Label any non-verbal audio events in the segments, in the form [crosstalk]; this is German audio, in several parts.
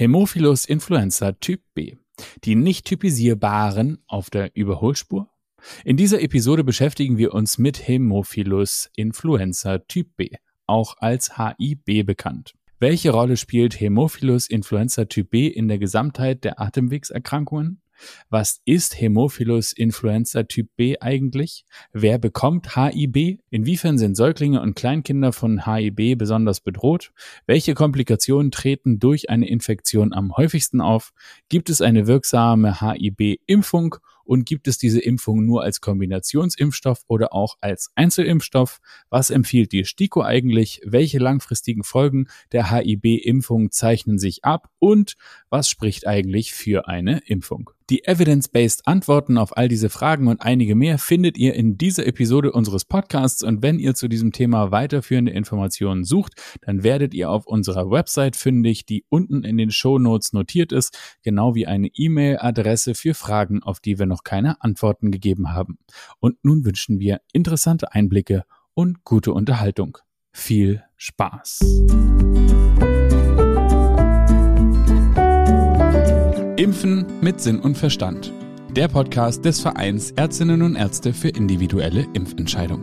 Hämophilus influenza Typ B. Die nicht typisierbaren auf der Überholspur? In dieser Episode beschäftigen wir uns mit Hämophilus influenza Typ B, auch als HIB bekannt. Welche Rolle spielt Hämophilus influenza Typ B in der Gesamtheit der Atemwegserkrankungen? Was ist Hämophilus influenza Typ B eigentlich? Wer bekommt HIB? Inwiefern sind Säuglinge und Kleinkinder von HIB besonders bedroht? Welche Komplikationen treten durch eine Infektion am häufigsten auf? Gibt es eine wirksame HIB-Impfung? Und gibt es diese Impfung nur als Kombinationsimpfstoff oder auch als Einzelimpfstoff? Was empfiehlt die STIKO eigentlich? Welche langfristigen Folgen der HIB-Impfung zeichnen sich ab? Und was spricht eigentlich für eine Impfung? Die evidence-based Antworten auf all diese Fragen und einige mehr findet ihr in dieser Episode unseres Podcasts und wenn ihr zu diesem Thema weiterführende Informationen sucht, dann werdet ihr auf unserer Website fündig, die unten in den Show Notes notiert ist, genau wie eine E-Mail-Adresse für Fragen, auf die wir noch keine Antworten gegeben haben. Und nun wünschen wir interessante Einblicke und gute Unterhaltung. Viel Spaß! Impfen mit Sinn und Verstand. Der Podcast des Vereins Ärztinnen und Ärzte für individuelle Impfentscheidung.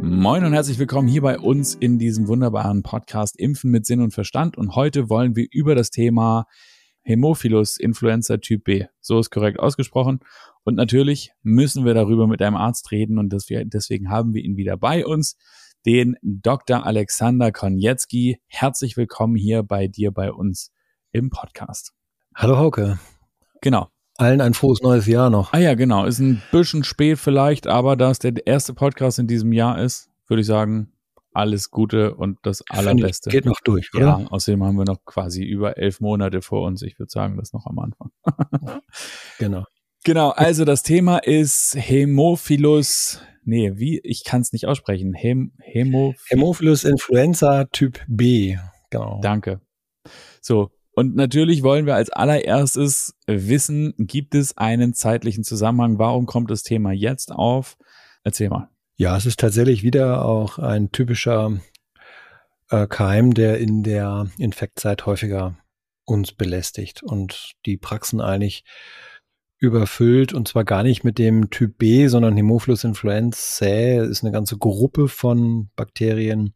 Moin und herzlich willkommen hier bei uns in diesem wunderbaren Podcast Impfen mit Sinn und Verstand. Und heute wollen wir über das Thema Hämophilus Influenza Typ B, so ist korrekt ausgesprochen. Und natürlich müssen wir darüber mit einem Arzt reden und deswegen haben wir ihn wieder bei uns, den Dr. Alexander Konietzki. Herzlich willkommen hier bei dir bei uns im Podcast. Hallo Hauke. Genau. Allen ein frohes neues Jahr noch. Ah ja, genau. Ist ein bisschen spät vielleicht, aber da es der erste Podcast in diesem Jahr ist, würde ich sagen, alles Gute und das Allerbeste. geht noch durch, oder? Ja, außerdem haben wir noch quasi über elf Monate vor uns. Ich würde sagen, das noch am Anfang. [laughs] genau. Genau, also das Thema ist Hämophilus, nee, wie, ich kann es nicht aussprechen. Häm, Hämophilus. Hämophilus influenza Typ B, genau. Danke. So, und natürlich wollen wir als allererstes wissen, gibt es einen zeitlichen Zusammenhang? Warum kommt das Thema jetzt auf? Erzähl mal. Ja, es ist tatsächlich wieder auch ein typischer äh, Keim, der in der Infektzeit häufiger uns belästigt und die Praxen eigentlich überfüllt und zwar gar nicht mit dem Typ B, sondern Haemophilus influenzae ist eine ganze Gruppe von Bakterien,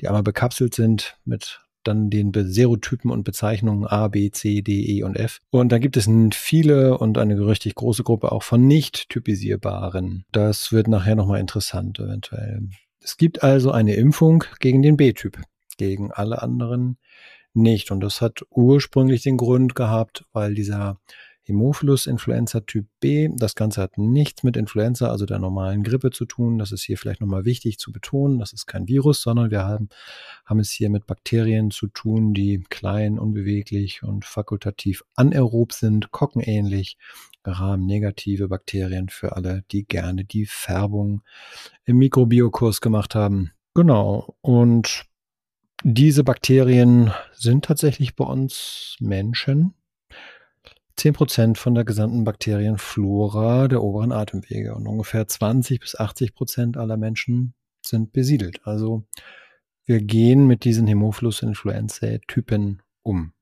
die einmal bekapselt sind mit dann den Serotypen und Bezeichnungen A, B, C, D, E und F. Und da gibt es viele und eine richtig große Gruppe auch von nicht typisierbaren. Das wird nachher nochmal interessant eventuell. Es gibt also eine Impfung gegen den B-Typ, gegen alle anderen nicht. Und das hat ursprünglich den Grund gehabt, weil dieser Hämophilus influenza Typ B. Das Ganze hat nichts mit Influenza, also der normalen Grippe zu tun. Das ist hier vielleicht nochmal wichtig zu betonen. Das ist kein Virus, sondern wir haben, haben es hier mit Bakterien zu tun, die klein, unbeweglich und fakultativ anaerob sind, kockenähnlich. Gram-negative Bakterien für alle, die gerne die Färbung im Mikrobiokurs gemacht haben. Genau. Und diese Bakterien sind tatsächlich bei uns Menschen 10% von der gesamten Bakterienflora der oberen Atemwege und ungefähr 20 bis 80 Prozent aller Menschen sind besiedelt. Also wir gehen mit diesen Hämophilus influenzae Typen um.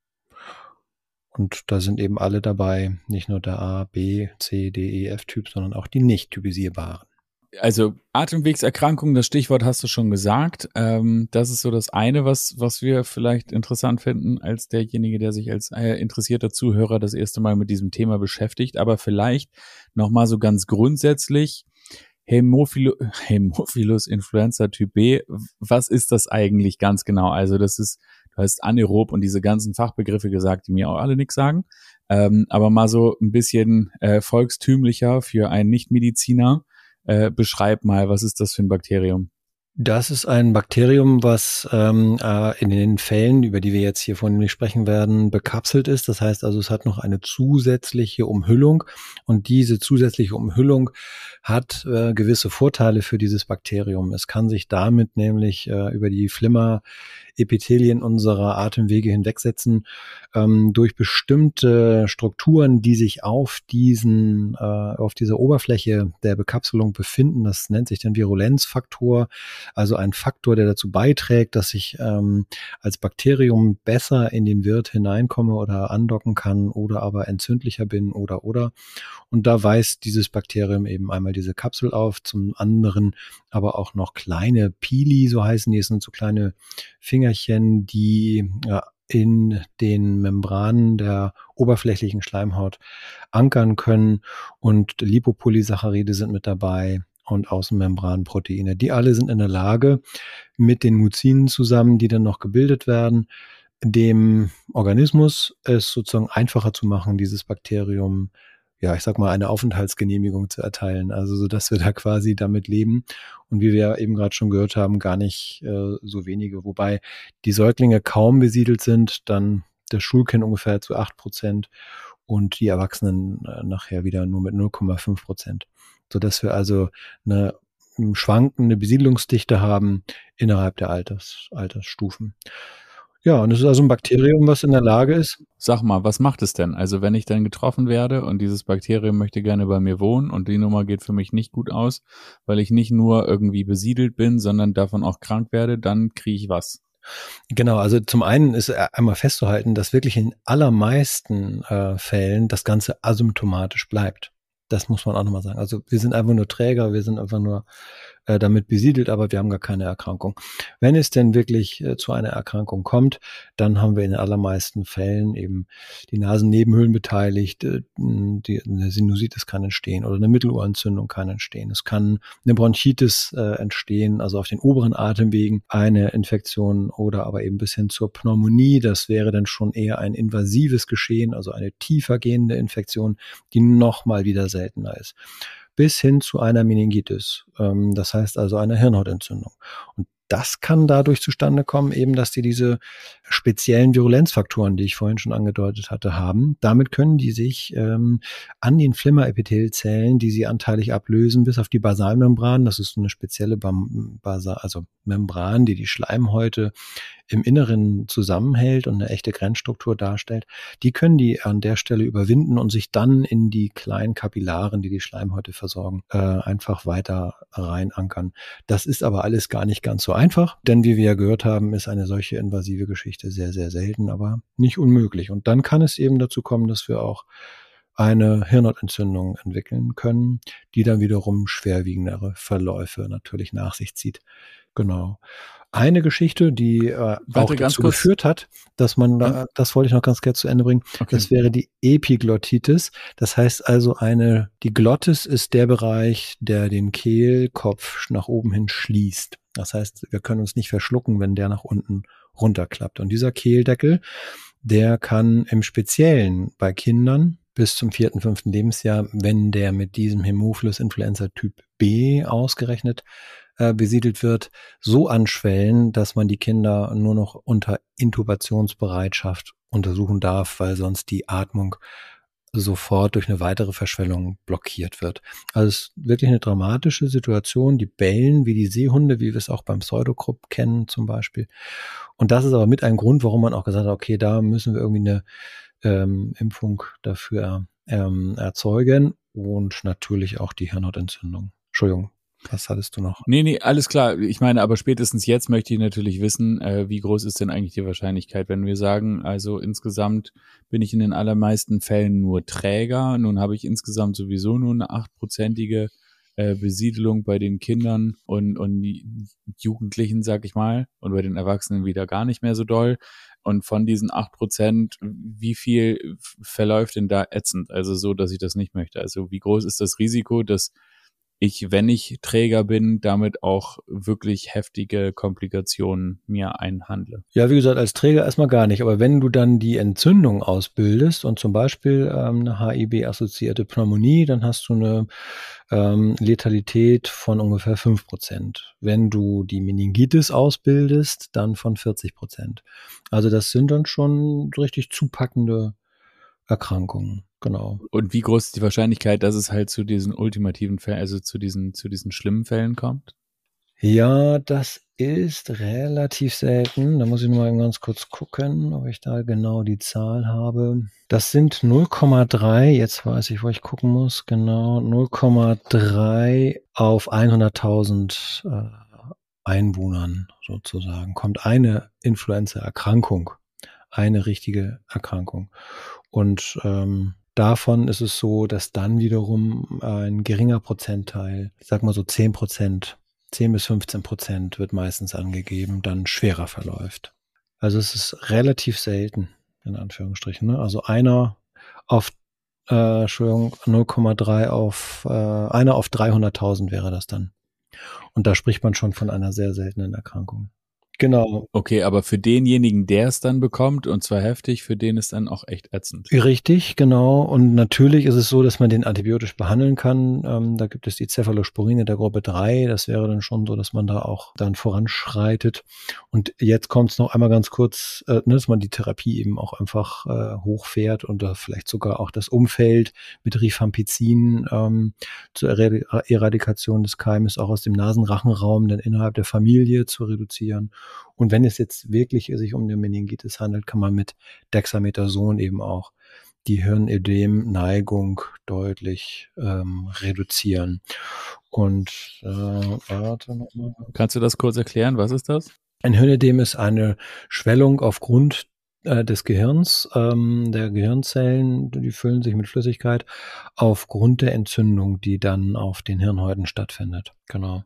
Und da sind eben alle dabei, nicht nur der A, B, C, D, E, F Typ, sondern auch die nicht typisierbaren also Atemwegserkrankung, das Stichwort hast du schon gesagt. Ähm, das ist so das eine, was, was wir vielleicht interessant finden, als derjenige, der sich als äh, interessierter Zuhörer das erste Mal mit diesem Thema beschäftigt. Aber vielleicht nochmal so ganz grundsätzlich, Hämophilo [laughs] Hämophilus Influenza Typ B, was ist das eigentlich ganz genau? Also das ist, du hast anaerob und diese ganzen Fachbegriffe gesagt, die mir auch alle nichts sagen. Ähm, aber mal so ein bisschen äh, volkstümlicher für einen Nichtmediziner. Äh, beschreib mal, was ist das für ein Bakterium? Das ist ein Bakterium, was ähm, äh, in den Fällen, über die wir jetzt hier vorhin sprechen werden, bekapselt ist. Das heißt also, es hat noch eine zusätzliche Umhüllung und diese zusätzliche Umhüllung hat äh, gewisse Vorteile für dieses Bakterium. Es kann sich damit nämlich äh, über die Flimmer Epithelien unserer Atemwege hinwegsetzen ähm, durch bestimmte Strukturen, die sich auf diesen, äh, auf dieser Oberfläche der Bekapselung befinden. Das nennt sich dann Virulenzfaktor. Also ein Faktor, der dazu beiträgt, dass ich ähm, als Bakterium besser in den Wirt hineinkomme oder andocken kann oder aber entzündlicher bin oder oder. Und da weist dieses Bakterium eben einmal diese Kapsel auf, zum anderen aber auch noch kleine Pili, so heißen die, sind so kleine Fingerchen, die in den Membranen der oberflächlichen Schleimhaut ankern können und Lipopolysaccharide sind mit dabei und Außenmembranproteine. Die alle sind in der Lage, mit den Muzinen zusammen, die dann noch gebildet werden, dem Organismus es sozusagen einfacher zu machen, dieses Bakterium ja, ich sag mal, eine Aufenthaltsgenehmigung zu erteilen. Also so, dass wir da quasi damit leben. Und wie wir eben gerade schon gehört haben, gar nicht äh, so wenige. Wobei die Säuglinge kaum besiedelt sind, dann das Schulkind ungefähr zu acht Prozent und die Erwachsenen äh, nachher wieder nur mit 0,5 Prozent. So dass wir also eine schwankende Besiedlungsdichte haben innerhalb der Alters, Altersstufen. Ja, und es ist also ein Bakterium, was in der Lage ist. Sag mal, was macht es denn? Also wenn ich dann getroffen werde und dieses Bakterium möchte gerne bei mir wohnen und die Nummer geht für mich nicht gut aus, weil ich nicht nur irgendwie besiedelt bin, sondern davon auch krank werde, dann kriege ich was. Genau, also zum einen ist einmal festzuhalten, dass wirklich in allermeisten äh, Fällen das Ganze asymptomatisch bleibt. Das muss man auch nochmal sagen. Also wir sind einfach nur Träger, wir sind einfach nur äh, damit besiedelt, aber wir haben gar keine Erkrankung. Wenn es denn wirklich äh, zu einer Erkrankung kommt, dann haben wir in den allermeisten Fällen eben die Nasennebenhöhlen beteiligt, äh, die, eine Sinusitis kann entstehen oder eine Mittelohrentzündung kann entstehen. Es kann eine Bronchitis entstehen, also auf den oberen Atemwegen eine Infektion oder aber eben bis hin zur Pneumonie. Das wäre dann schon eher ein invasives Geschehen, also eine tiefer gehende Infektion, die nochmal wieder seltener ist bis hin zu einer Meningitis. Ähm, das heißt also einer Hirnhautentzündung. Und das kann dadurch zustande kommen, eben, dass die diese speziellen Virulenzfaktoren, die ich vorhin schon angedeutet hatte, haben. Damit können die sich ähm, an den Flimmerepithelzellen, die sie anteilig ablösen, bis auf die Basalmembran, das ist eine spezielle Basal, also Membran, die die Schleimhäute im Inneren zusammenhält und eine echte Grenzstruktur darstellt, die können die an der Stelle überwinden und sich dann in die kleinen Kapillaren, die die Schleimhäute versorgen, äh, einfach weiter reinankern. Das ist aber alles gar nicht ganz so einfach, denn wie wir ja gehört haben, ist eine solche invasive Geschichte sehr, sehr selten, aber nicht unmöglich. Und dann kann es eben dazu kommen, dass wir auch eine Hirnhautentzündung entwickeln können, die dann wiederum schwerwiegendere Verläufe natürlich nach sich zieht. Genau eine Geschichte, die äh, auch dazu kurz. geführt hat, dass man, ja. das wollte ich noch ganz gerne zu Ende bringen, okay. das wäre die Epiglottitis. Das heißt also eine, die Glottis ist der Bereich, der den Kehlkopf nach oben hin schließt. Das heißt, wir können uns nicht verschlucken, wenn der nach unten runterklappt. Und dieser Kehldeckel, der kann im Speziellen bei Kindern bis zum vierten, fünften Lebensjahr, wenn der mit diesem Hämophilus influenza Typ B ausgerechnet äh, besiedelt wird, so anschwellen, dass man die Kinder nur noch unter Intubationsbereitschaft untersuchen darf, weil sonst die Atmung sofort durch eine weitere Verschwellung blockiert wird. Also es ist wirklich eine dramatische Situation. Die bellen wie die Seehunde, wie wir es auch beim Pseudokrupp kennen zum Beispiel. Und das ist aber mit ein Grund, warum man auch gesagt hat, okay, da müssen wir irgendwie eine ähm, Impfung dafür ähm, erzeugen und natürlich auch die Hirnhautentzündung. Entschuldigung, was hattest du noch? Nee, nee, alles klar. Ich meine, aber spätestens jetzt möchte ich natürlich wissen, äh, wie groß ist denn eigentlich die Wahrscheinlichkeit, wenn wir sagen, also insgesamt bin ich in den allermeisten Fällen nur Träger. Nun habe ich insgesamt sowieso nur eine achtprozentige äh, Besiedelung bei den Kindern und, und Jugendlichen, sag ich mal, und bei den Erwachsenen wieder gar nicht mehr so doll. Und von diesen acht Prozent, wie viel verläuft denn da ätzend? Also so, dass ich das nicht möchte. Also wie groß ist das Risiko, dass ich, wenn ich Träger bin, damit auch wirklich heftige Komplikationen mir einhandle. Ja, wie gesagt, als Träger erstmal gar nicht. Aber wenn du dann die Entzündung ausbildest und zum Beispiel ähm, eine HIB-assoziierte Pneumonie, dann hast du eine ähm, Letalität von ungefähr fünf Prozent. Wenn du die Meningitis ausbildest, dann von 40 Prozent. Also das sind dann schon richtig zupackende Erkrankungen. Genau. Und wie groß ist die Wahrscheinlichkeit, dass es halt zu diesen ultimativen Fällen, also zu diesen, zu diesen schlimmen Fällen kommt? Ja, das ist relativ selten. Da muss ich nur mal ganz kurz gucken, ob ich da genau die Zahl habe. Das sind 0,3. Jetzt weiß ich, wo ich gucken muss. Genau 0,3 auf 100.000 äh, Einwohnern sozusagen kommt eine Influenza-Erkrankung, eine richtige Erkrankung. Und ähm, davon ist es so, dass dann wiederum ein geringer Prozentteil, ich sag mal so 10 Prozent, 10 bis 15 Prozent wird meistens angegeben, dann schwerer verläuft. Also es ist relativ selten, in Anführungsstrichen. Ne? Also einer auf äh, Entschuldigung, 0,3 auf äh, einer auf 300.000 wäre das dann. Und da spricht man schon von einer sehr seltenen Erkrankung. Genau. Okay, aber für denjenigen, der es dann bekommt, und zwar heftig, für den ist dann auch echt ätzend. Richtig, genau. Und natürlich ist es so, dass man den antibiotisch behandeln kann. Ähm, da gibt es die Cephalosporine der Gruppe 3. Das wäre dann schon so, dass man da auch dann voranschreitet. Und jetzt kommt es noch einmal ganz kurz, äh, ne, dass man die Therapie eben auch einfach äh, hochfährt und da vielleicht sogar auch das Umfeld mit Rifampicin ähm, zur Eradikation des Keimes auch aus dem Nasenrachenraum dann innerhalb der Familie zu reduzieren. Und wenn es jetzt wirklich sich um eine Meningitis handelt, kann man mit Dexamethason eben auch die Hirnödem-Neigung deutlich ähm, reduzieren. Und äh, warte nochmal. Kannst du das kurz erklären? Was ist das? Ein Hirnödem ist eine Schwellung aufgrund äh, des Gehirns, ähm, der Gehirnzellen, die füllen sich mit Flüssigkeit aufgrund der Entzündung, die dann auf den Hirnhäuten stattfindet. Genau.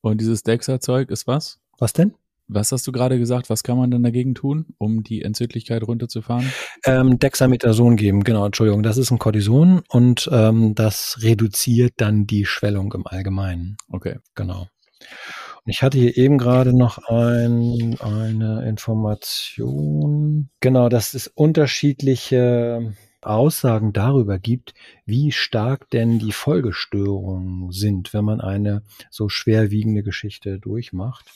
Und dieses Dexa-Zeug ist was? Was denn? Was hast du gerade gesagt? Was kann man denn dagegen tun, um die Entzündlichkeit runterzufahren? Ähm, Dexamethason geben, genau, Entschuldigung. Das ist ein Cortison und ähm, das reduziert dann die Schwellung im Allgemeinen. Okay. Genau. Und ich hatte hier eben gerade noch ein, eine Information. Genau, dass es unterschiedliche Aussagen darüber gibt, wie stark denn die Folgestörungen sind, wenn man eine so schwerwiegende Geschichte durchmacht.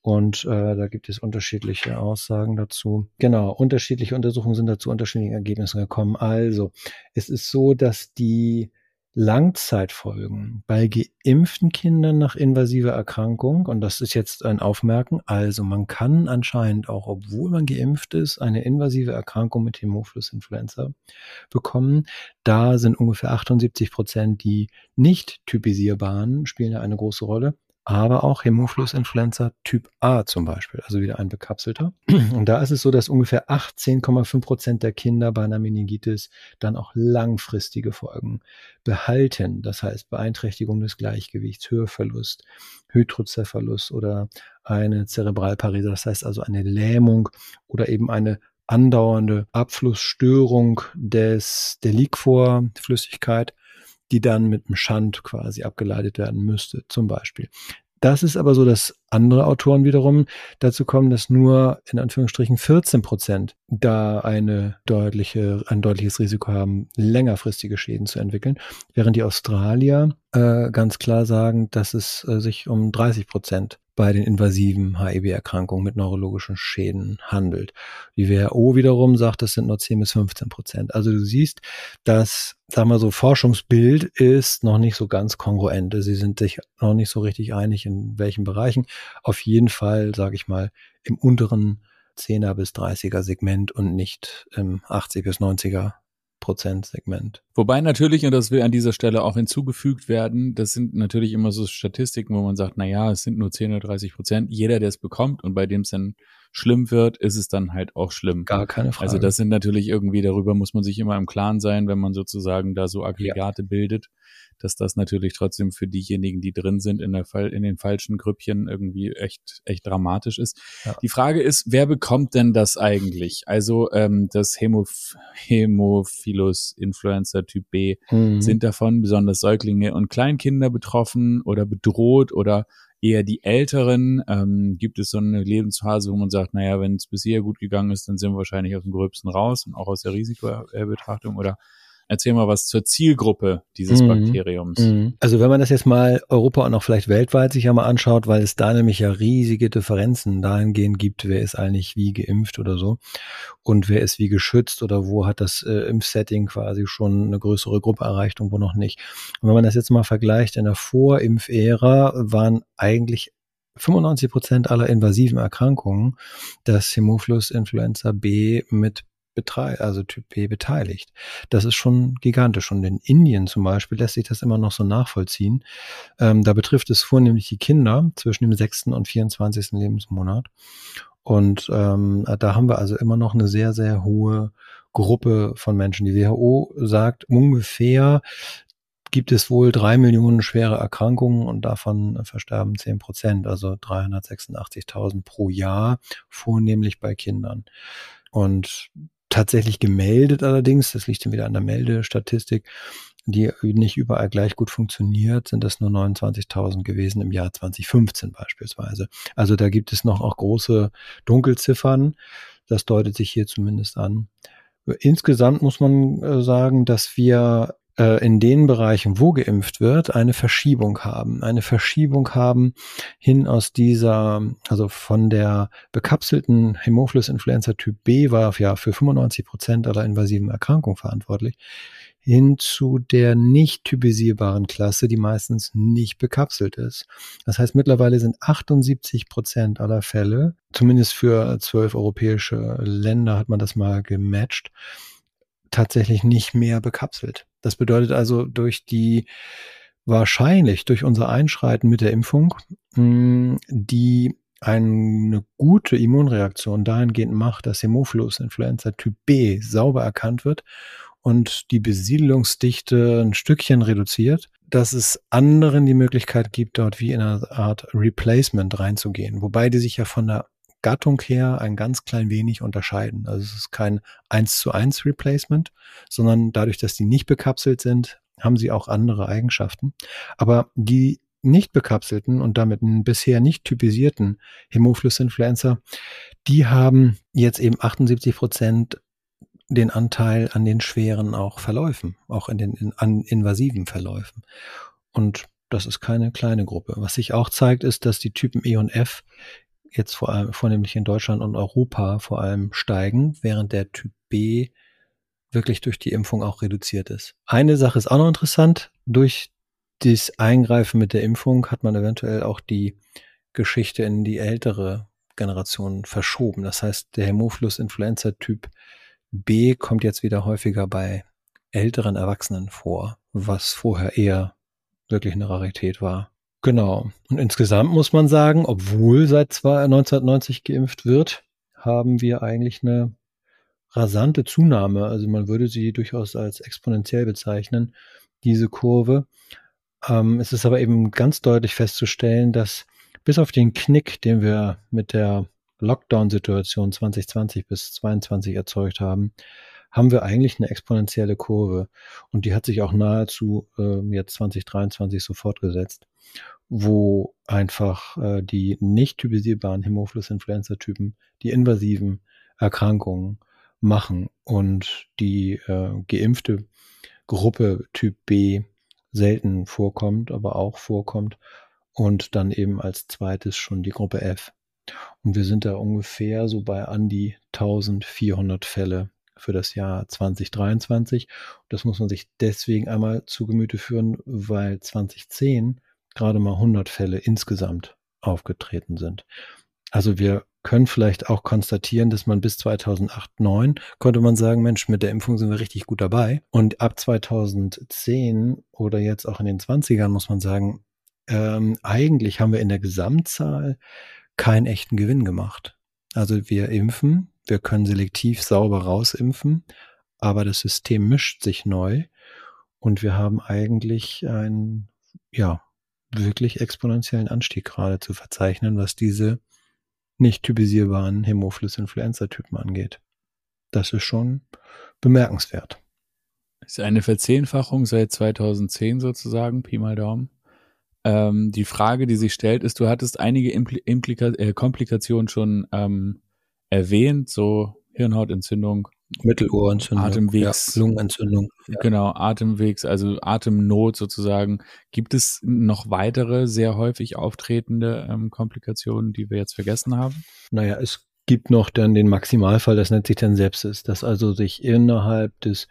Und äh, da gibt es unterschiedliche Aussagen dazu. Genau, unterschiedliche Untersuchungen sind dazu unterschiedlichen Ergebnissen gekommen. Also, es ist so, dass die Langzeitfolgen bei geimpften Kindern nach invasiver Erkrankung, und das ist jetzt ein Aufmerken, also man kann anscheinend auch, obwohl man geimpft ist, eine invasive Erkrankung mit Hämophilus-Influenza bekommen. Da sind ungefähr 78 Prozent die nicht typisierbaren, spielen da eine große Rolle aber auch Hämophilus-Influenza Typ A zum Beispiel, also wieder ein bekapselter. [clears throat] Und da ist es so, dass ungefähr 18,5 Prozent der Kinder bei einer Meningitis dann auch langfristige Folgen behalten. Das heißt Beeinträchtigung des Gleichgewichts, Hörverlust, Hydrocephalus oder eine Zerebralparese, das heißt also eine Lähmung oder eben eine andauernde Abflussstörung des, der Liquorflüssigkeit die dann mit einem Schand quasi abgeleitet werden müsste, zum Beispiel. Das ist aber so, dass andere Autoren wiederum dazu kommen, dass nur in Anführungsstrichen 14 Prozent da eine deutliche, ein deutliches Risiko haben, längerfristige Schäden zu entwickeln, während die Australier äh, ganz klar sagen, dass es äh, sich um 30 Prozent bei den invasiven HIV-Erkrankungen mit neurologischen Schäden handelt. Die WHO wiederum sagt, das sind nur 10 bis 15 Prozent. Also du siehst, das, sagen wir so, Forschungsbild ist noch nicht so ganz kongruent. Sie sind sich noch nicht so richtig einig, in welchen Bereichen. Auf jeden Fall, sage ich mal, im unteren 10er bis 30er Segment und nicht im 80 bis 90er Prozentsegment. Wobei natürlich, und das will an dieser Stelle auch hinzugefügt werden, das sind natürlich immer so Statistiken, wo man sagt, na ja, es sind nur 10 oder 30 Prozent. Jeder, der es bekommt und bei dem es dann schlimm wird, ist es dann halt auch schlimm. Gar keine Frage. Also das sind natürlich irgendwie, darüber muss man sich immer im Klaren sein, wenn man sozusagen da so Aggregate ja. bildet dass das natürlich trotzdem für diejenigen, die drin sind, in, der Fall, in den falschen Grüppchen irgendwie echt, echt dramatisch ist. Ja. Die Frage ist, wer bekommt denn das eigentlich? Also ähm, das Hämoph Hämophilus Influenza Typ B, mhm. sind davon besonders Säuglinge und Kleinkinder betroffen oder bedroht oder eher die Älteren? Ähm, gibt es so eine Lebensphase, wo man sagt, naja, wenn es bisher gut gegangen ist, dann sind wir wahrscheinlich aus dem Gröbsten raus und auch aus der Risikobetrachtung oder Erzähl mal was zur Zielgruppe dieses mhm. Bakteriums. Mhm. Also wenn man das jetzt mal Europa und auch vielleicht weltweit sich einmal anschaut, weil es da nämlich ja riesige Differenzen dahingehend gibt, wer ist eigentlich wie geimpft oder so und wer ist wie geschützt oder wo hat das äh, Impfsetting quasi schon eine größere Gruppe erreicht und wo noch nicht. Und wenn man das jetzt mal vergleicht, in der Vorimpfära waren eigentlich 95 Prozent aller invasiven Erkrankungen das Hämophilus Influenza B mit also Typ B beteiligt. Das ist schon gigantisch. Und in Indien zum Beispiel lässt sich das immer noch so nachvollziehen. Ähm, da betrifft es vornehmlich die Kinder zwischen dem 6. und 24. Lebensmonat. Und ähm, da haben wir also immer noch eine sehr, sehr hohe Gruppe von Menschen. Die WHO sagt ungefähr, gibt es wohl drei Millionen schwere Erkrankungen und davon versterben zehn Prozent, also 386.000 pro Jahr, vornehmlich bei Kindern. Und tatsächlich gemeldet allerdings, das liegt dann wieder an der Meldestatistik, die nicht überall gleich gut funktioniert, sind das nur 29.000 gewesen im Jahr 2015 beispielsweise. Also da gibt es noch auch große Dunkelziffern. Das deutet sich hier zumindest an. Insgesamt muss man äh, sagen, dass wir in den Bereichen, wo geimpft wird, eine Verschiebung haben. Eine Verschiebung haben hin aus dieser, also von der bekapselten Hämophilus influenza Typ B war ja für 95 Prozent aller invasiven Erkrankungen verantwortlich, hin zu der nicht typisierbaren Klasse, die meistens nicht bekapselt ist. Das heißt, mittlerweile sind 78 Prozent aller Fälle, zumindest für zwölf europäische Länder hat man das mal gematcht, tatsächlich nicht mehr bekapselt. Das bedeutet also durch die wahrscheinlich durch unser Einschreiten mit der Impfung, hm, die eine gute Immunreaktion dahingehend macht, dass Hämophilus Influenza Typ B sauber erkannt wird und die Besiedelungsdichte ein Stückchen reduziert, dass es anderen die Möglichkeit gibt, dort wie in einer Art Replacement reinzugehen, wobei die sich ja von der Gattung her ein ganz klein wenig unterscheiden. Also es ist kein 1 zu 1 Replacement, sondern dadurch, dass die nicht bekapselt sind, haben sie auch andere Eigenschaften. Aber die nicht bekapselten und damit bisher nicht typisierten Hämophilus-Influenza, die haben jetzt eben 78 Prozent den Anteil an den schweren auch Verläufen, auch in den in, an invasiven Verläufen. Und das ist keine kleine Gruppe. Was sich auch zeigt, ist, dass die Typen E und F jetzt vor allem vornehmlich in Deutschland und Europa vor allem steigen, während der Typ B wirklich durch die Impfung auch reduziert ist. Eine Sache ist auch noch interessant. Durch das Eingreifen mit der Impfung hat man eventuell auch die Geschichte in die ältere Generation verschoben. Das heißt, der Hämophilus Influenza Typ B kommt jetzt wieder häufiger bei älteren Erwachsenen vor, was vorher eher wirklich eine Rarität war. Genau. Und insgesamt muss man sagen, obwohl seit 1990 geimpft wird, haben wir eigentlich eine rasante Zunahme. Also man würde sie durchaus als exponentiell bezeichnen, diese Kurve. Ähm, es ist aber eben ganz deutlich festzustellen, dass bis auf den Knick, den wir mit der Lockdown-Situation 2020 bis 2022 erzeugt haben, haben wir eigentlich eine exponentielle Kurve. Und die hat sich auch nahezu äh, jetzt 2023 so fortgesetzt, wo einfach äh, die nicht typisierbaren Hämophilus-Influenza-Typen die invasiven Erkrankungen machen und die äh, geimpfte Gruppe Typ B selten vorkommt, aber auch vorkommt und dann eben als zweites schon die Gruppe F. Und wir sind da ungefähr so bei an die 1400 Fälle für das Jahr 2023. Das muss man sich deswegen einmal zu Gemüte führen, weil 2010 gerade mal 100 Fälle insgesamt aufgetreten sind. Also wir können vielleicht auch konstatieren, dass man bis 2008, 9 konnte man sagen, Mensch, mit der Impfung sind wir richtig gut dabei. Und ab 2010 oder jetzt auch in den 20ern muss man sagen, ähm, eigentlich haben wir in der Gesamtzahl keinen echten Gewinn gemacht. Also wir impfen, wir können selektiv sauber rausimpfen, aber das System mischt sich neu und wir haben eigentlich einen, ja, wirklich exponentiellen Anstieg gerade zu verzeichnen, was diese nicht typisierbaren Hämophilus-Influenza-Typen angeht. Das ist schon bemerkenswert. Ist eine Verzehnfachung seit 2010 sozusagen, Pi mal Daumen. Ähm, die Frage, die sich stellt, ist, du hattest einige Impl Implika äh, Komplikationen schon ähm, erwähnt, so Hirnhautentzündung, Mittelohrentzündung, Atemwegs, ja, Lungenentzündung. Ja. Genau, Atemwegs, also Atemnot sozusagen. Gibt es noch weitere sehr häufig auftretende ähm, Komplikationen, die wir jetzt vergessen haben? Naja, es gibt noch dann den Maximalfall, das nennt sich dann Sepsis, dass also sich innerhalb des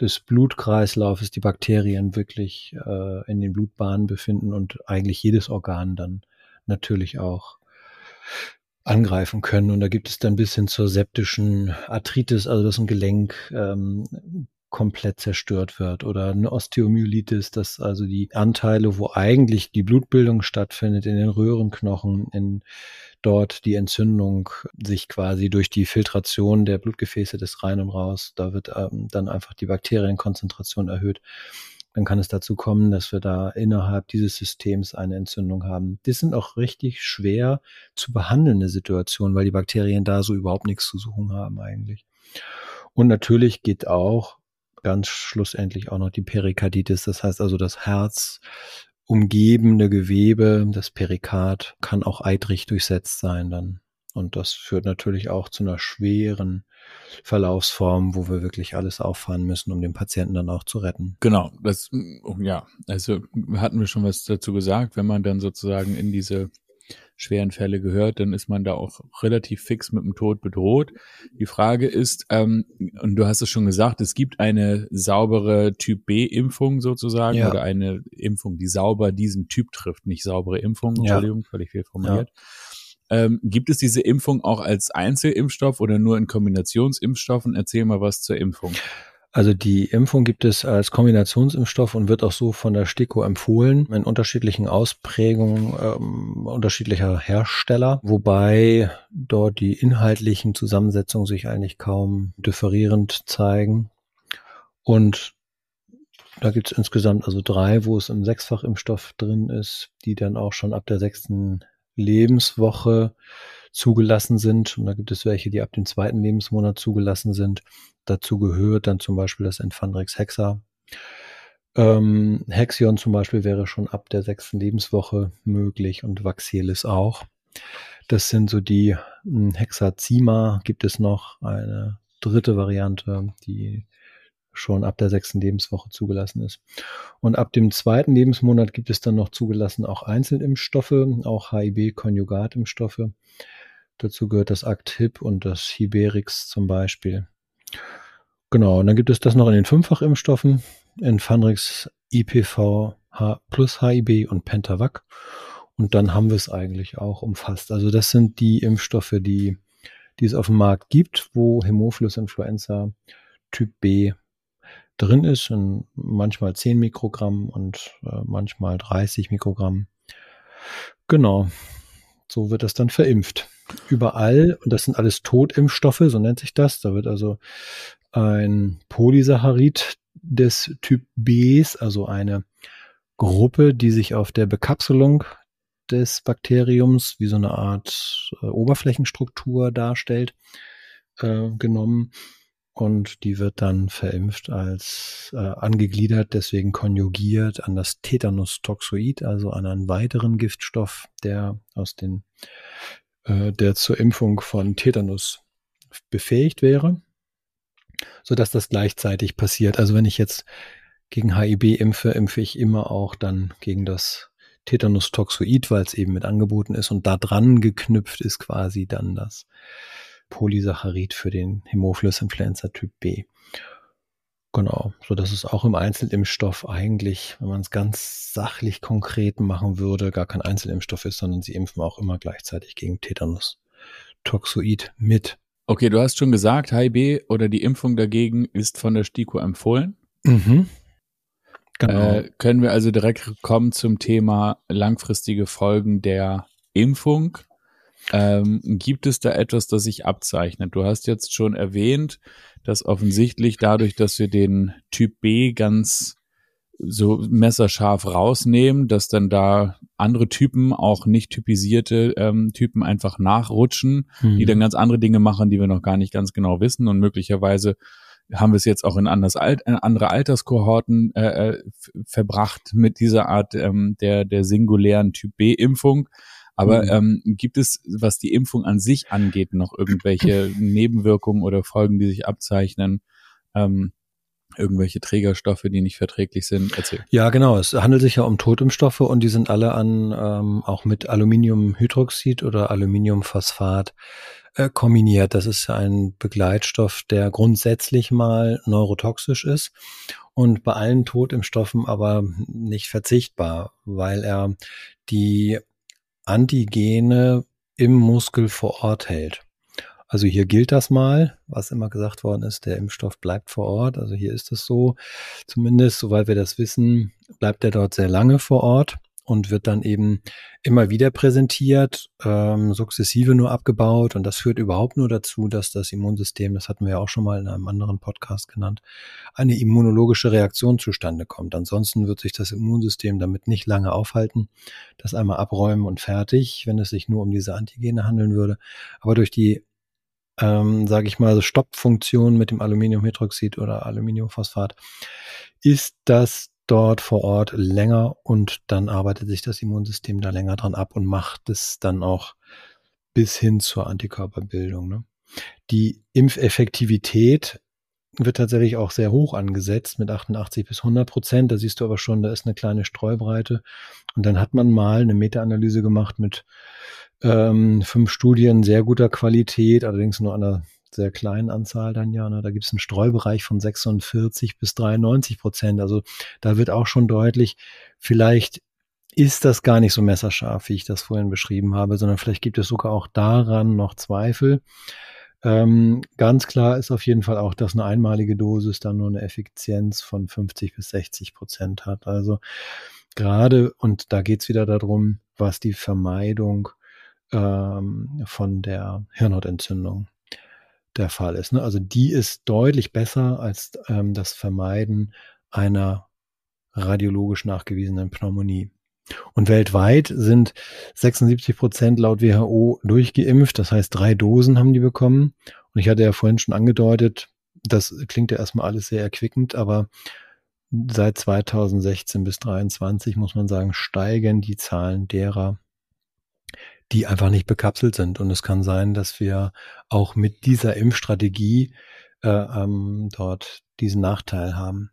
des Blutkreislaufes die Bakterien wirklich äh, in den Blutbahnen befinden und eigentlich jedes Organ dann natürlich auch angreifen können. Und da gibt es dann bis hin zur septischen Arthritis, also dass ein Gelenk ähm, komplett zerstört wird oder eine Osteomyelitis, dass also die Anteile, wo eigentlich die Blutbildung stattfindet, in den Röhrenknochen, in dort die Entzündung sich quasi durch die Filtration der Blutgefäße des Rein und Raus, da wird ähm, dann einfach die Bakterienkonzentration erhöht dann kann es dazu kommen, dass wir da innerhalb dieses Systems eine Entzündung haben. Das sind auch richtig schwer zu behandelnde Situationen, weil die Bakterien da so überhaupt nichts zu suchen haben eigentlich. Und natürlich geht auch ganz schlussendlich auch noch die Perikarditis, das heißt also das Herz umgebende Gewebe, das Perikard kann auch eitrig durchsetzt sein dann. Und das führt natürlich auch zu einer schweren Verlaufsform, wo wir wirklich alles auffahren müssen, um den Patienten dann auch zu retten. Genau, das, ja, also hatten wir schon was dazu gesagt, wenn man dann sozusagen in diese schweren Fälle gehört, dann ist man da auch relativ fix mit dem Tod bedroht. Die Frage ist, ähm, und du hast es schon gesagt, es gibt eine saubere Typ B-Impfung sozusagen ja. oder eine Impfung, die sauber diesen Typ trifft, nicht saubere Impfung, Entschuldigung, ja. völlig viel formuliert. Ja. Ähm, gibt es diese Impfung auch als Einzelimpfstoff oder nur in Kombinationsimpfstoffen? Erzähl mal was zur Impfung. Also die Impfung gibt es als Kombinationsimpfstoff und wird auch so von der STIKO empfohlen in unterschiedlichen Ausprägungen ähm, unterschiedlicher Hersteller, wobei dort die inhaltlichen Zusammensetzungen sich eigentlich kaum differierend zeigen. Und da gibt es insgesamt also drei, wo es im Sechsfachimpfstoff drin ist, die dann auch schon ab der sechsten Lebenswoche zugelassen sind. Und da gibt es welche, die ab dem zweiten Lebensmonat zugelassen sind. Dazu gehört dann zum Beispiel das Enfandrix Hexa. Ähm, Hexion zum Beispiel wäre schon ab der sechsten Lebenswoche möglich und Vaxelis auch. Das sind so die hm, Hexazima gibt es noch eine dritte Variante, die schon ab der sechsten Lebenswoche zugelassen ist. Und ab dem zweiten Lebensmonat gibt es dann noch zugelassen auch Einzelimpfstoffe, auch HIB-Konjugatimpfstoffe. Dazu gehört das Actip und das Hiberix zum Beispiel. Genau, und dann gibt es das noch in den Fünffachimpfstoffen, in Fanrix, IPV, H plus HIB und Pentavac. Und dann haben wir es eigentlich auch umfasst. Also das sind die Impfstoffe, die, die es auf dem Markt gibt, wo Hämophilus Influenza Typ B drin ist, in manchmal 10 Mikrogramm und äh, manchmal 30 Mikrogramm. Genau, so wird das dann verimpft. Überall, und das sind alles Totimpfstoffe, so nennt sich das. Da wird also ein Polysaccharid des Typ Bs, also eine Gruppe, die sich auf der Bekapselung des Bakteriums wie so eine Art äh, Oberflächenstruktur darstellt, äh, genommen und die wird dann verimpft als äh, angegliedert, deswegen konjugiert an das Tetanus-Toxoid, also an einen weiteren Giftstoff, der aus den, äh, der zur Impfung von Tetanus befähigt wäre, so dass das gleichzeitig passiert. Also wenn ich jetzt gegen HIB impfe, impfe ich immer auch dann gegen das Tetanus-Toxoid, weil es eben mit angeboten ist und da dran geknüpft ist quasi dann das Polysaccharid für den Hämophilus influenza Typ B. Genau, so dass es auch im Einzelimpfstoff eigentlich, wenn man es ganz sachlich konkret machen würde, gar kein Einzelimpfstoff ist, sondern sie impfen auch immer gleichzeitig gegen Tetanus Toxoid mit. Okay, du hast schon gesagt, HIB oder die Impfung dagegen ist von der STIKO empfohlen. Mhm. Genau. Äh, können wir also direkt kommen zum Thema langfristige Folgen der Impfung. Ähm, gibt es da etwas, das sich abzeichnet? Du hast jetzt schon erwähnt, dass offensichtlich dadurch, dass wir den Typ B ganz so messerscharf rausnehmen, dass dann da andere Typen, auch nicht typisierte ähm, Typen einfach nachrutschen, mhm. die dann ganz andere Dinge machen, die wir noch gar nicht ganz genau wissen und möglicherweise haben wir es jetzt auch in anders Alt, in andere Alterskohorten äh, äh verbracht mit dieser Art ähm, der der singulären Typ B Impfung. Aber mhm. ähm, gibt es, was die Impfung an sich angeht, noch irgendwelche [clears throat] Nebenwirkungen oder Folgen, die sich abzeichnen? Ähm, irgendwelche Trägerstoffe, die nicht verträglich sind? Erzähl. Ja, genau. Es handelt sich ja um Totimpfstoffe und die sind alle an ähm, auch mit Aluminiumhydroxid oder Aluminiumphosphat äh, kombiniert. Das ist ein Begleitstoff, der grundsätzlich mal neurotoxisch ist und bei allen Totimpfstoffen aber nicht verzichtbar, weil er die Antigene im Muskel vor Ort hält. Also hier gilt das mal, was immer gesagt worden ist, der Impfstoff bleibt vor Ort. Also hier ist es so, zumindest soweit wir das wissen, bleibt er dort sehr lange vor Ort und wird dann eben immer wieder präsentiert, ähm, sukzessive nur abgebaut. Und das führt überhaupt nur dazu, dass das Immunsystem, das hatten wir ja auch schon mal in einem anderen Podcast genannt, eine immunologische Reaktion zustande kommt. Ansonsten wird sich das Immunsystem damit nicht lange aufhalten, das einmal abräumen und fertig, wenn es sich nur um diese Antigene handeln würde. Aber durch die ähm, sage ich mal, Stoppfunktion mit dem Aluminiumhydroxid oder Aluminiumphosphat, ist das dort vor Ort länger und dann arbeitet sich das Immunsystem da länger dran ab und macht es dann auch bis hin zur Antikörperbildung. Ne? Die Impfeffektivität wird tatsächlich auch sehr hoch angesetzt mit 88 bis 100 Prozent. Da siehst du aber schon, da ist eine kleine Streubreite. Und dann hat man mal eine Meta-Analyse gemacht mit ähm, fünf Studien sehr guter Qualität, allerdings nur einer sehr kleinen Anzahl dann ja. Ne? Da gibt es einen Streubereich von 46 bis 93 Prozent. Also da wird auch schon deutlich, vielleicht ist das gar nicht so messerscharf, wie ich das vorhin beschrieben habe, sondern vielleicht gibt es sogar auch daran noch Zweifel. Ähm, ganz klar ist auf jeden Fall auch, dass eine einmalige Dosis dann nur eine Effizienz von 50 bis 60 Prozent hat. Also gerade, und da geht es wieder darum, was die Vermeidung ähm, von der Hirnhautentzündung der Fall ist. Ne? Also die ist deutlich besser als ähm, das Vermeiden einer radiologisch nachgewiesenen Pneumonie. Und weltweit sind 76 Prozent laut WHO durchgeimpft. Das heißt, drei Dosen haben die bekommen. Und ich hatte ja vorhin schon angedeutet, das klingt ja erstmal alles sehr erquickend, aber seit 2016 bis 2023 muss man sagen, steigen die Zahlen derer, die einfach nicht bekapselt sind. Und es kann sein, dass wir auch mit dieser Impfstrategie äh, ähm, dort diesen Nachteil haben.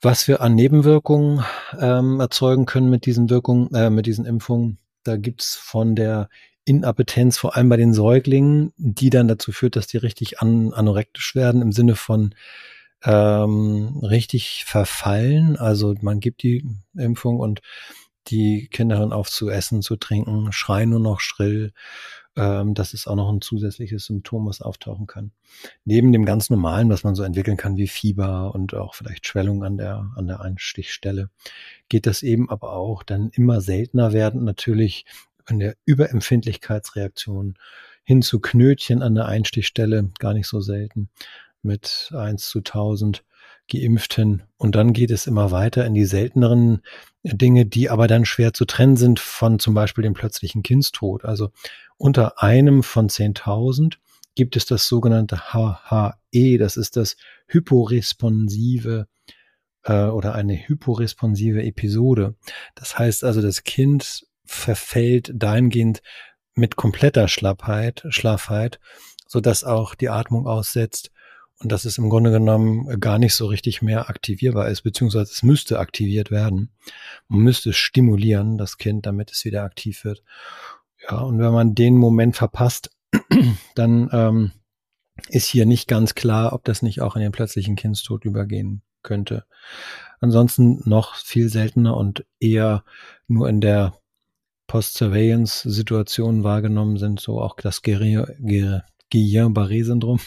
Was wir an Nebenwirkungen ähm, erzeugen können mit diesen Wirkungen, äh, mit diesen Impfungen, da gibt's von der Inappetenz, vor allem bei den Säuglingen, die dann dazu führt, dass die richtig an, anorektisch werden, im Sinne von ähm, richtig verfallen. Also man gibt die Impfung und die Kinder hören auf zu essen, zu trinken, schreien nur noch schrill. Ähm, das ist auch noch ein zusätzliches Symptom, was auftauchen kann. Neben dem ganz normalen, was man so entwickeln kann, wie Fieber und auch vielleicht Schwellung an der, an der Einstichstelle, geht das eben aber auch dann immer seltener werden, natürlich in der Überempfindlichkeitsreaktion hin zu Knötchen an der Einstichstelle, gar nicht so selten, mit eins zu tausend Geimpften. Und dann geht es immer weiter in die selteneren Dinge, die aber dann schwer zu trennen sind von zum Beispiel dem plötzlichen Kindstod. Also unter einem von 10.000 gibt es das sogenannte HHE, das ist das hyporesponsive äh, oder eine hyporesponsive Episode. Das heißt also, das Kind verfällt dahingehend mit kompletter Schlappheit, Schlaffheit, so dass auch die Atmung aussetzt und dass es im Grunde genommen gar nicht so richtig mehr aktivierbar ist, beziehungsweise es müsste aktiviert werden. Man müsste stimulieren, das Kind, damit es wieder aktiv wird. Ja, und wenn man den Moment verpasst, [clears throat] dann ähm, ist hier nicht ganz klar, ob das nicht auch in den plötzlichen Kindstod übergehen könnte. Ansonsten noch viel seltener und eher nur in der Post-Surveillance-Situation wahrgenommen sind, so auch das Gerier, Guillain-Barré-Syndrom,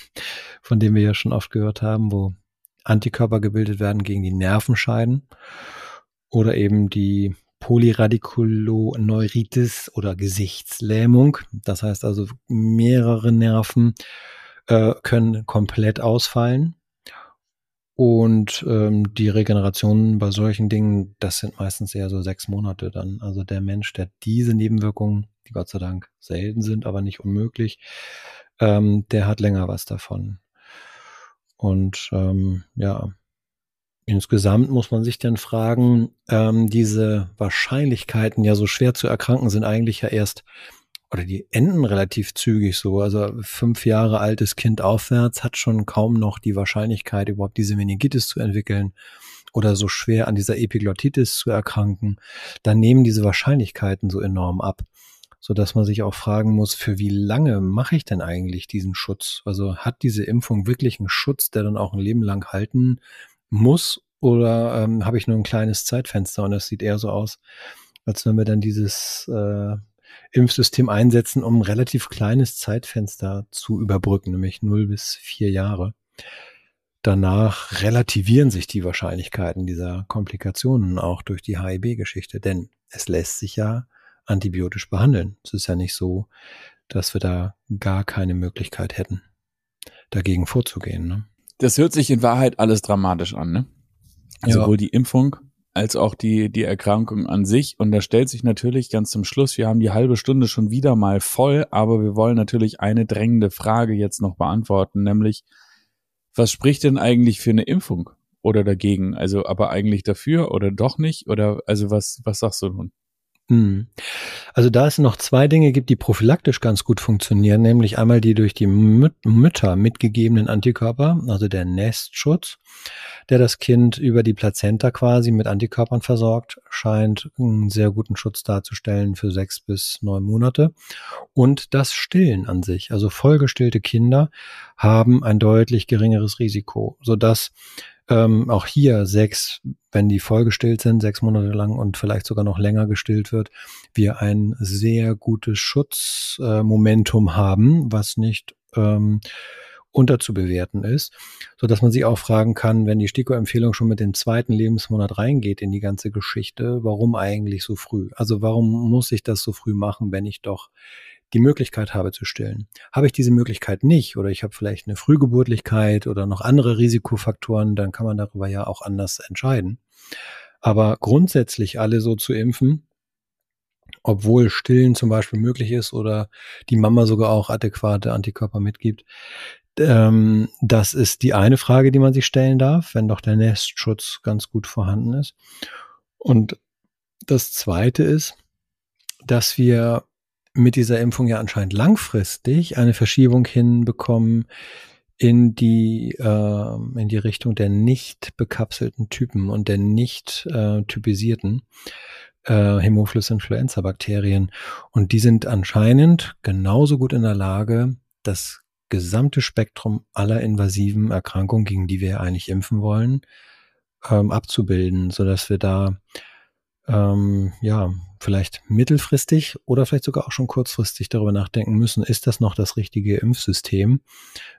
von dem wir ja schon oft gehört haben, wo Antikörper gebildet werden gegen die Nervenscheiden oder eben die Polyradiculoneuritis oder Gesichtslähmung. Das heißt also, mehrere Nerven äh, können komplett ausfallen. Und ähm, die Regeneration bei solchen Dingen, das sind meistens eher so sechs Monate dann. Also der Mensch, der diese Nebenwirkungen, die Gott sei Dank selten sind, aber nicht unmöglich, ähm, der hat länger was davon. Und ähm, ja, insgesamt muss man sich dann fragen, ähm, diese Wahrscheinlichkeiten ja so schwer zu erkranken sind eigentlich ja erst oder die enden relativ zügig so. Also fünf Jahre altes Kind aufwärts hat schon kaum noch die Wahrscheinlichkeit, überhaupt diese Meningitis zu entwickeln oder so schwer an dieser Epiglottitis zu erkranken. Dann nehmen diese Wahrscheinlichkeiten so enorm ab so dass man sich auch fragen muss, für wie lange mache ich denn eigentlich diesen Schutz? Also hat diese Impfung wirklich einen Schutz, der dann auch ein Leben lang halten muss? Oder ähm, habe ich nur ein kleines Zeitfenster und es sieht eher so aus, als wenn wir dann dieses äh, Impfsystem einsetzen, um ein relativ kleines Zeitfenster zu überbrücken, nämlich 0 bis 4 Jahre. Danach relativieren sich die Wahrscheinlichkeiten dieser Komplikationen auch durch die HIB-Geschichte, denn es lässt sich ja antibiotisch behandeln. Es ist ja nicht so, dass wir da gar keine Möglichkeit hätten, dagegen vorzugehen. Ne? Das hört sich in Wahrheit alles dramatisch an, ne? Ja. Sowohl die Impfung als auch die, die Erkrankung an sich. Und da stellt sich natürlich ganz zum Schluss, wir haben die halbe Stunde schon wieder mal voll, aber wir wollen natürlich eine drängende Frage jetzt noch beantworten, nämlich, was spricht denn eigentlich für eine Impfung oder dagegen? Also, aber eigentlich dafür oder doch nicht? Oder, also was, was sagst du nun? Hm. Also da es noch zwei Dinge gibt, die prophylaktisch ganz gut funktionieren, nämlich einmal die durch die Müt Mütter mitgegebenen Antikörper, also der Nestschutz, der das Kind über die Plazenta quasi mit Antikörpern versorgt, scheint einen sehr guten Schutz darzustellen für sechs bis neun Monate. Und das Stillen an sich, also vollgestillte Kinder haben ein deutlich geringeres Risiko, sodass ähm, auch hier sechs, wenn die vollgestillt sind, sechs Monate lang und vielleicht sogar noch länger gestillt wird, wir ein sehr gutes Schutzmomentum äh, haben, was nicht ähm, unterzubewerten ist, so dass man sich auch fragen kann, wenn die STIKO-Empfehlung schon mit dem zweiten Lebensmonat reingeht in die ganze Geschichte, warum eigentlich so früh? Also warum muss ich das so früh machen, wenn ich doch die Möglichkeit habe zu stillen. Habe ich diese Möglichkeit nicht oder ich habe vielleicht eine Frühgeburtlichkeit oder noch andere Risikofaktoren, dann kann man darüber ja auch anders entscheiden. Aber grundsätzlich alle so zu impfen, obwohl Stillen zum Beispiel möglich ist oder die Mama sogar auch adäquate Antikörper mitgibt, ähm, das ist die eine Frage, die man sich stellen darf, wenn doch der Nestschutz ganz gut vorhanden ist. Und das zweite ist, dass wir mit dieser Impfung ja anscheinend langfristig eine Verschiebung hinbekommen in die äh, in die Richtung der nicht bekapselten Typen und der nicht äh, typisierten äh, Hämophilus influenza Bakterien und die sind anscheinend genauso gut in der Lage, das gesamte Spektrum aller invasiven Erkrankungen, gegen die wir eigentlich impfen wollen, ähm, abzubilden, so dass wir da ähm, ja, vielleicht mittelfristig oder vielleicht sogar auch schon kurzfristig darüber nachdenken müssen, ist das noch das richtige Impfsystem?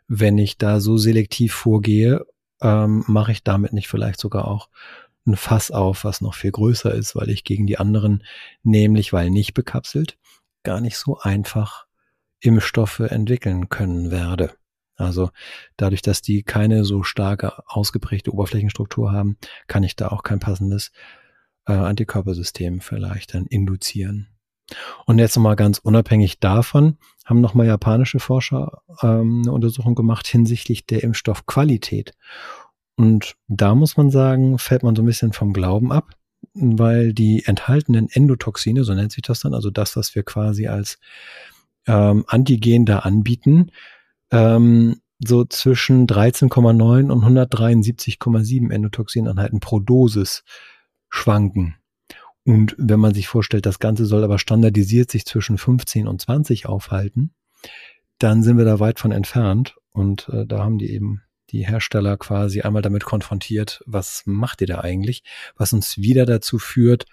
Wenn ich da so selektiv vorgehe, ähm, mache ich damit nicht vielleicht sogar auch ein Fass auf, was noch viel größer ist, weil ich gegen die anderen, nämlich weil nicht bekapselt, gar nicht so einfach Impfstoffe entwickeln können werde. Also dadurch, dass die keine so starke ausgeprägte Oberflächenstruktur haben, kann ich da auch kein passendes äh, Antikörpersystem vielleicht dann induzieren. Und jetzt nochmal ganz unabhängig davon haben nochmal japanische Forscher ähm, eine Untersuchung gemacht hinsichtlich der Impfstoffqualität. Und da muss man sagen, fällt man so ein bisschen vom Glauben ab, weil die enthaltenen Endotoxine, so nennt sich das dann, also das, was wir quasi als ähm, Antigen da anbieten, ähm, so zwischen 13,9 und 173,7 Endotoxineinheiten pro Dosis schwanken. Und wenn man sich vorstellt, das Ganze soll aber standardisiert sich zwischen 15 und 20 aufhalten, dann sind wir da weit von entfernt. Und äh, da haben die eben die Hersteller quasi einmal damit konfrontiert, was macht ihr da eigentlich? Was uns wieder dazu führt,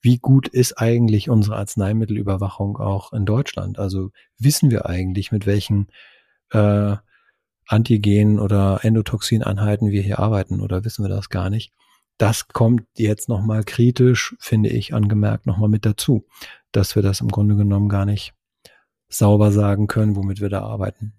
wie gut ist eigentlich unsere Arzneimittelüberwachung auch in Deutschland? Also wissen wir eigentlich, mit welchen äh, Antigen oder Endotoxineinheiten wir hier arbeiten oder wissen wir das gar nicht? Das kommt jetzt nochmal kritisch, finde ich, angemerkt nochmal mit dazu, dass wir das im Grunde genommen gar nicht sauber sagen können, womit wir da arbeiten.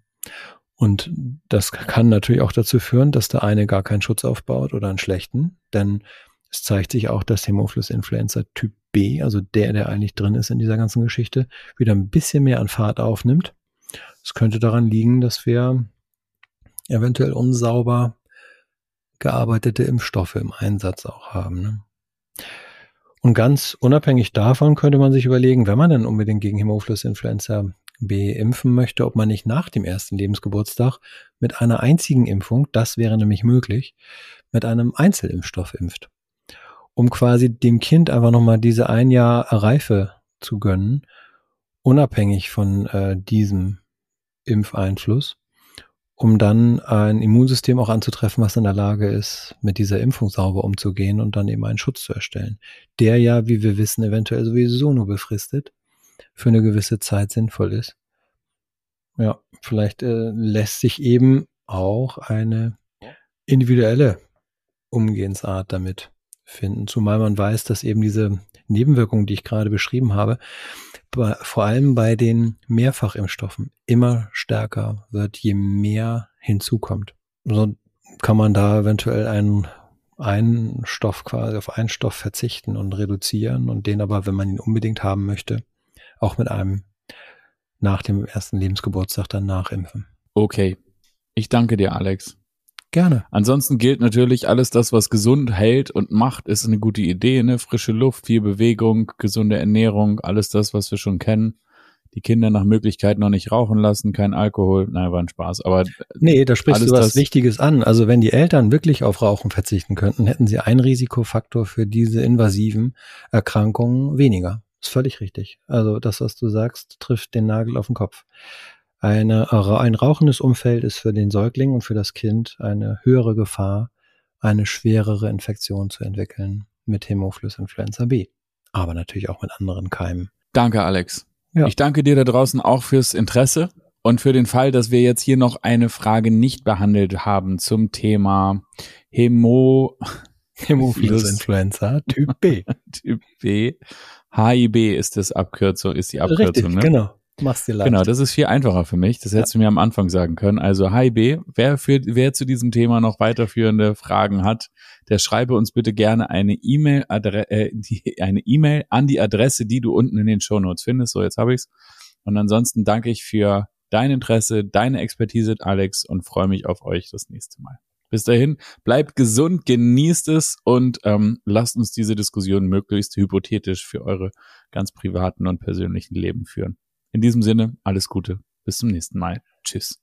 Und das kann natürlich auch dazu führen, dass der eine gar keinen Schutz aufbaut oder einen schlechten, denn es zeigt sich auch, dass Hämophilus influenza Typ B, also der, der eigentlich drin ist in dieser ganzen Geschichte, wieder ein bisschen mehr an Fahrt aufnimmt. Es könnte daran liegen, dass wir eventuell unsauber gearbeitete Impfstoffe im Einsatz auch haben. Ne? Und ganz unabhängig davon könnte man sich überlegen, wenn man dann unbedingt gegen Hämophilus influenza B impfen möchte, ob man nicht nach dem ersten Lebensgeburtstag mit einer einzigen Impfung, das wäre nämlich möglich, mit einem Einzelimpfstoff impft. Um quasi dem Kind einfach nochmal diese ein Jahr Reife zu gönnen, unabhängig von äh, diesem Impfeinfluss um dann ein Immunsystem auch anzutreffen, was in der Lage ist, mit dieser Impfung sauber umzugehen und dann eben einen Schutz zu erstellen. Der ja, wie wir wissen, eventuell sowieso nur befristet für eine gewisse Zeit sinnvoll ist. Ja, vielleicht äh, lässt sich eben auch eine individuelle Umgehensart damit finden, zumal man weiß, dass eben diese Nebenwirkungen, die ich gerade beschrieben habe, vor allem bei den Mehrfachimpfstoffen immer stärker wird, je mehr hinzukommt. So kann man da eventuell einen, einen Stoff quasi auf einen Stoff verzichten und reduzieren und den aber, wenn man ihn unbedingt haben möchte, auch mit einem nach dem ersten Lebensgeburtstag dann nachimpfen. Okay. Ich danke dir, Alex. Gerne. Ansonsten gilt natürlich alles das, was gesund hält und macht, ist eine gute Idee, ne? Frische Luft, viel Bewegung, gesunde Ernährung, alles das, was wir schon kennen. Die Kinder nach Möglichkeit noch nicht rauchen lassen, kein Alkohol. Nein, war ein Spaß. Aber nee, da sprichst du was Wichtiges an. Also wenn die Eltern wirklich auf Rauchen verzichten könnten, hätten sie einen Risikofaktor für diese invasiven Erkrankungen weniger. Ist völlig richtig. Also das, was du sagst, trifft den Nagel auf den Kopf. Eine, ein rauchendes Umfeld ist für den Säugling und für das Kind eine höhere Gefahr, eine schwerere Infektion zu entwickeln mit Hämophilus influenza B. Aber natürlich auch mit anderen Keimen. Danke, Alex. Ja. Ich danke dir da draußen auch fürs Interesse und für den Fall, dass wir jetzt hier noch eine Frage nicht behandelt haben zum Thema Hämo Hämophilus influenza [laughs] Typ B. typ B. HIB ist das Abkürzung, ist die Abkürzung, Richtig, ne? Genau. Mach's dir leicht. Genau, das ist viel einfacher für mich. Das ja. hättest du mir am Anfang sagen können. Also, hi B, wer, für, wer zu diesem Thema noch weiterführende Fragen hat, der schreibe uns bitte gerne eine E-Mail äh, eine E-Mail an die Adresse, die du unten in den Show Notes findest. So, jetzt habe ich's. Und ansonsten danke ich für dein Interesse, deine Expertise, Alex, und freue mich auf euch das nächste Mal. Bis dahin, bleibt gesund, genießt es und ähm, lasst uns diese Diskussion möglichst hypothetisch für eure ganz privaten und persönlichen Leben führen. In diesem Sinne, alles Gute. Bis zum nächsten Mal. Tschüss.